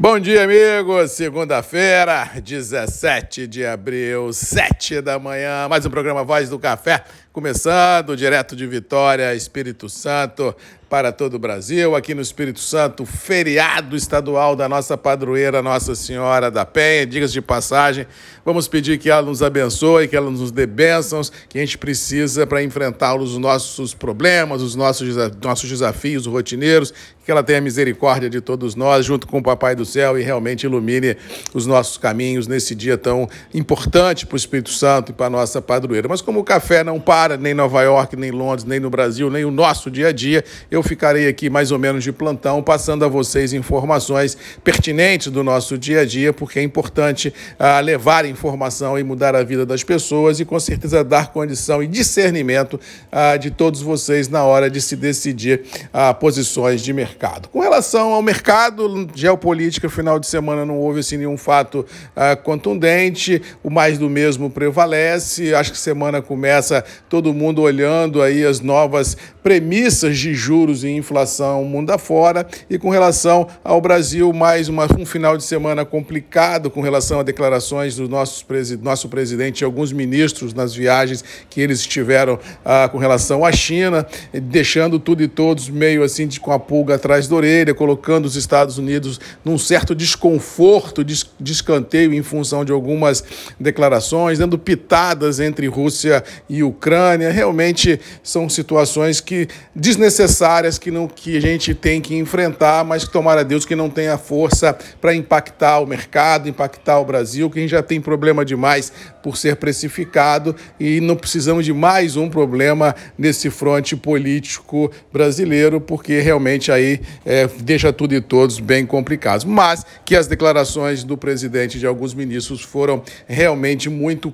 Bom dia, amigos. Segunda-feira, 17 de abril, 7 da manhã. Mais um programa Voz do Café, começando direto de Vitória, Espírito Santo para todo o Brasil. Aqui no Espírito Santo, feriado estadual da nossa padroeira Nossa Senhora da Penha. Digas de passagem, vamos pedir que ela nos abençoe, que ela nos dê bênçãos, que a gente precisa para enfrentar os nossos problemas, os nossos, nossos desafios rotineiros, que ela tenha misericórdia de todos nós, junto com o Papai do Céu, e realmente ilumine os nossos caminhos nesse dia tão importante para o Espírito Santo e para a nossa padroeira. Mas como o café não para, nem em Nova York, nem em Londres, nem no Brasil, nem o nosso dia a dia, eu eu ficarei aqui mais ou menos de plantão, passando a vocês informações pertinentes do nosso dia a dia, porque é importante ah, levar informação e mudar a vida das pessoas e, com certeza, dar condição e discernimento ah, de todos vocês na hora de se decidir ah, posições de mercado. Com relação ao mercado, geopolítica, final de semana não houve assim, nenhum fato ah, contundente, o mais do mesmo prevalece. Acho que semana começa todo mundo olhando aí as novas premissas de juros e inflação mundo afora. E com relação ao Brasil, mais uma, um final de semana complicado com relação a declarações do nosso, nosso presidente e alguns ministros nas viagens que eles estiveram ah, com relação à China, deixando tudo e todos meio assim de, com a pulga atrás da orelha, colocando os Estados Unidos num certo desconforto, de escanteio em função de algumas declarações, dando pitadas entre Rússia e Ucrânia. Realmente são situações que desnecessárias que, não, que a gente tem que enfrentar, mas que tomara Deus que não tenha força para impactar o mercado, impactar o Brasil, que a gente já tem problema demais por ser precificado e não precisamos de mais um problema nesse fronte político brasileiro, porque realmente aí é, deixa tudo e todos bem complicados. Mas que as declarações do presidente e de alguns ministros foram realmente muito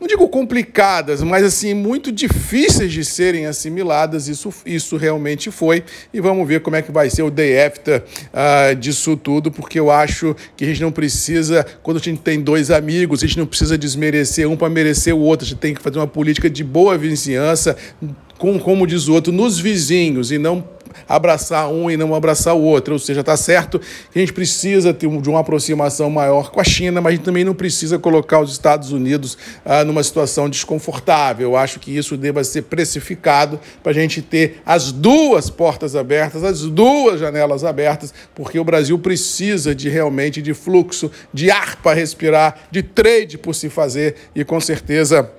não digo complicadas, mas assim, muito difíceis de serem assimiladas. Isso, isso realmente foi. E vamos ver como é que vai ser o day after uh, disso tudo, porque eu acho que a gente não precisa, quando a gente tem dois amigos, a gente não precisa desmerecer um para merecer o outro. A gente tem que fazer uma política de boa vizinhança, com, como diz o outro, nos vizinhos e não abraçar um e não abraçar o outro. Ou seja, está certo que a gente precisa de uma aproximação maior com a China, mas a gente também não precisa colocar os Estados Unidos ah, numa situação desconfortável. Eu acho que isso deva ser precificado para a gente ter as duas portas abertas, as duas janelas abertas, porque o Brasil precisa de realmente de fluxo, de ar para respirar, de trade por se fazer e com certeza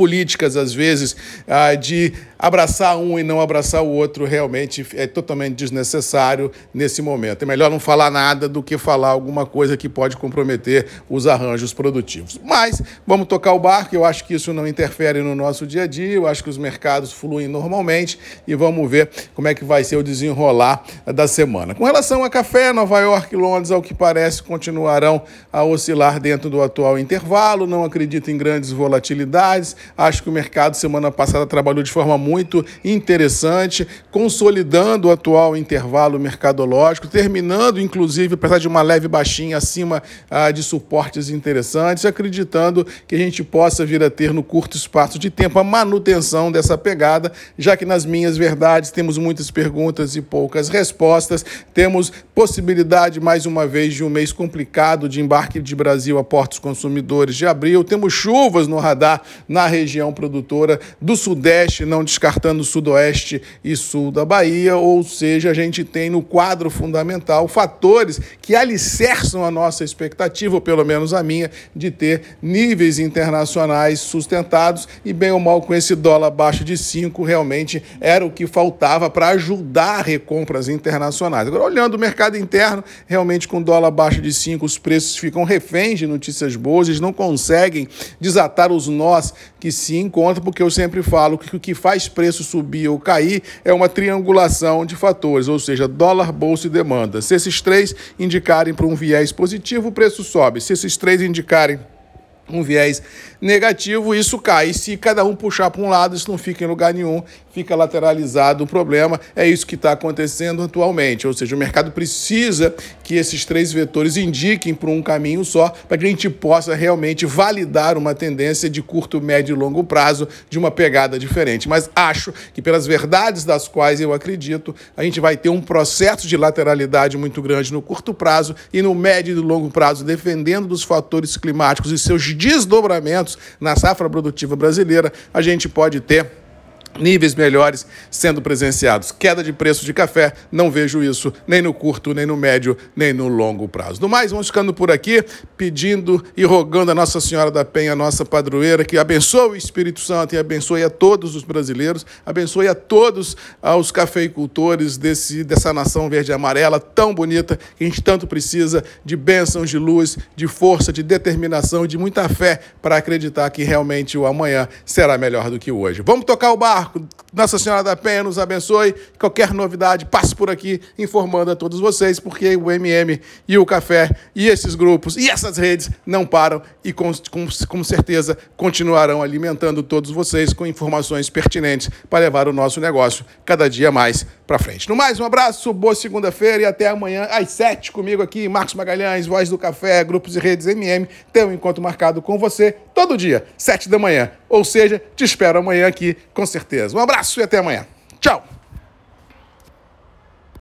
políticas, às vezes, ah, de abraçar um e não abraçar o outro, realmente é totalmente desnecessário nesse momento. É melhor não falar nada do que falar alguma coisa que pode comprometer os arranjos produtivos. Mas vamos tocar o barco, eu acho que isso não interfere no nosso dia a dia, eu acho que os mercados fluem normalmente e vamos ver como é que vai ser o desenrolar da semana. Com relação a café, Nova York e Londres, ao que parece, continuarão a oscilar dentro do atual intervalo, não acredito em grandes volatilidades, Acho que o mercado semana passada trabalhou de forma muito interessante, consolidando o atual intervalo mercadológico, terminando, inclusive, apesar de uma leve baixinha acima ah, de suportes interessantes, acreditando que a gente possa vir a ter no curto espaço de tempo a manutenção dessa pegada, já que nas minhas verdades temos muitas perguntas e poucas respostas, temos possibilidade, mais uma vez, de um mês complicado de embarque de Brasil a portos consumidores de abril, temos chuvas no radar na região produtora do Sudeste, não descartando o Sudoeste e Sul da Bahia, ou seja, a gente tem no quadro fundamental fatores que alicerçam a nossa expectativa, ou pelo menos a minha, de ter níveis internacionais sustentados e, bem ou mal, com esse dólar abaixo de 5, realmente era o que faltava para ajudar recompras internacionais. Agora, olhando o mercado interno, realmente com dólar abaixo de 5, os preços ficam reféns de notícias boas, eles não conseguem desatar os nós que se encontra, porque eu sempre falo que o que faz preço subir ou cair é uma triangulação de fatores, ou seja, dólar, bolsa e demanda. Se esses três indicarem para um viés positivo, o preço sobe. Se esses três indicarem um viés negativo, isso cai. Se cada um puxar para um lado, isso não fica em lugar nenhum, fica lateralizado o problema. É isso que está acontecendo atualmente. Ou seja, o mercado precisa que esses três vetores indiquem para um caminho só, para que a gente possa realmente validar uma tendência de curto, médio e longo prazo de uma pegada diferente. Mas acho que, pelas verdades das quais eu acredito, a gente vai ter um processo de lateralidade muito grande no curto prazo e no médio e longo prazo, defendendo dos fatores climáticos e seus desdobramentos na safra produtiva brasileira, a gente pode ter níveis melhores sendo presenciados. Queda de preço de café, não vejo isso nem no curto, nem no médio, nem no longo prazo. No mais, vamos ficando por aqui, pedindo e rogando a Nossa Senhora da Penha, nossa padroeira, que abençoe o Espírito Santo e abençoe a todos os brasileiros, abençoe a todos os cafeicultores desse, dessa nação verde e amarela tão bonita que a gente tanto precisa de bênçãos de luz, de força, de determinação, de muita fé para acreditar que realmente o amanhã será melhor do que hoje. Vamos tocar o barco Marco, Nossa Senhora da Penha nos abençoe. Qualquer novidade, passe por aqui informando a todos vocês, porque o MM e o Café e esses grupos e essas redes não param e com, com, com certeza continuarão alimentando todos vocês com informações pertinentes para levar o nosso negócio cada dia mais para frente. No mais, um abraço, boa segunda-feira e até amanhã às sete comigo aqui, Marcos Magalhães, Voz do Café, Grupos e Redes MM. Tem um encontro marcado com você todo dia, sete da manhã. Ou seja, te espero amanhã aqui, com certeza. Um abraço e até amanhã. Tchau!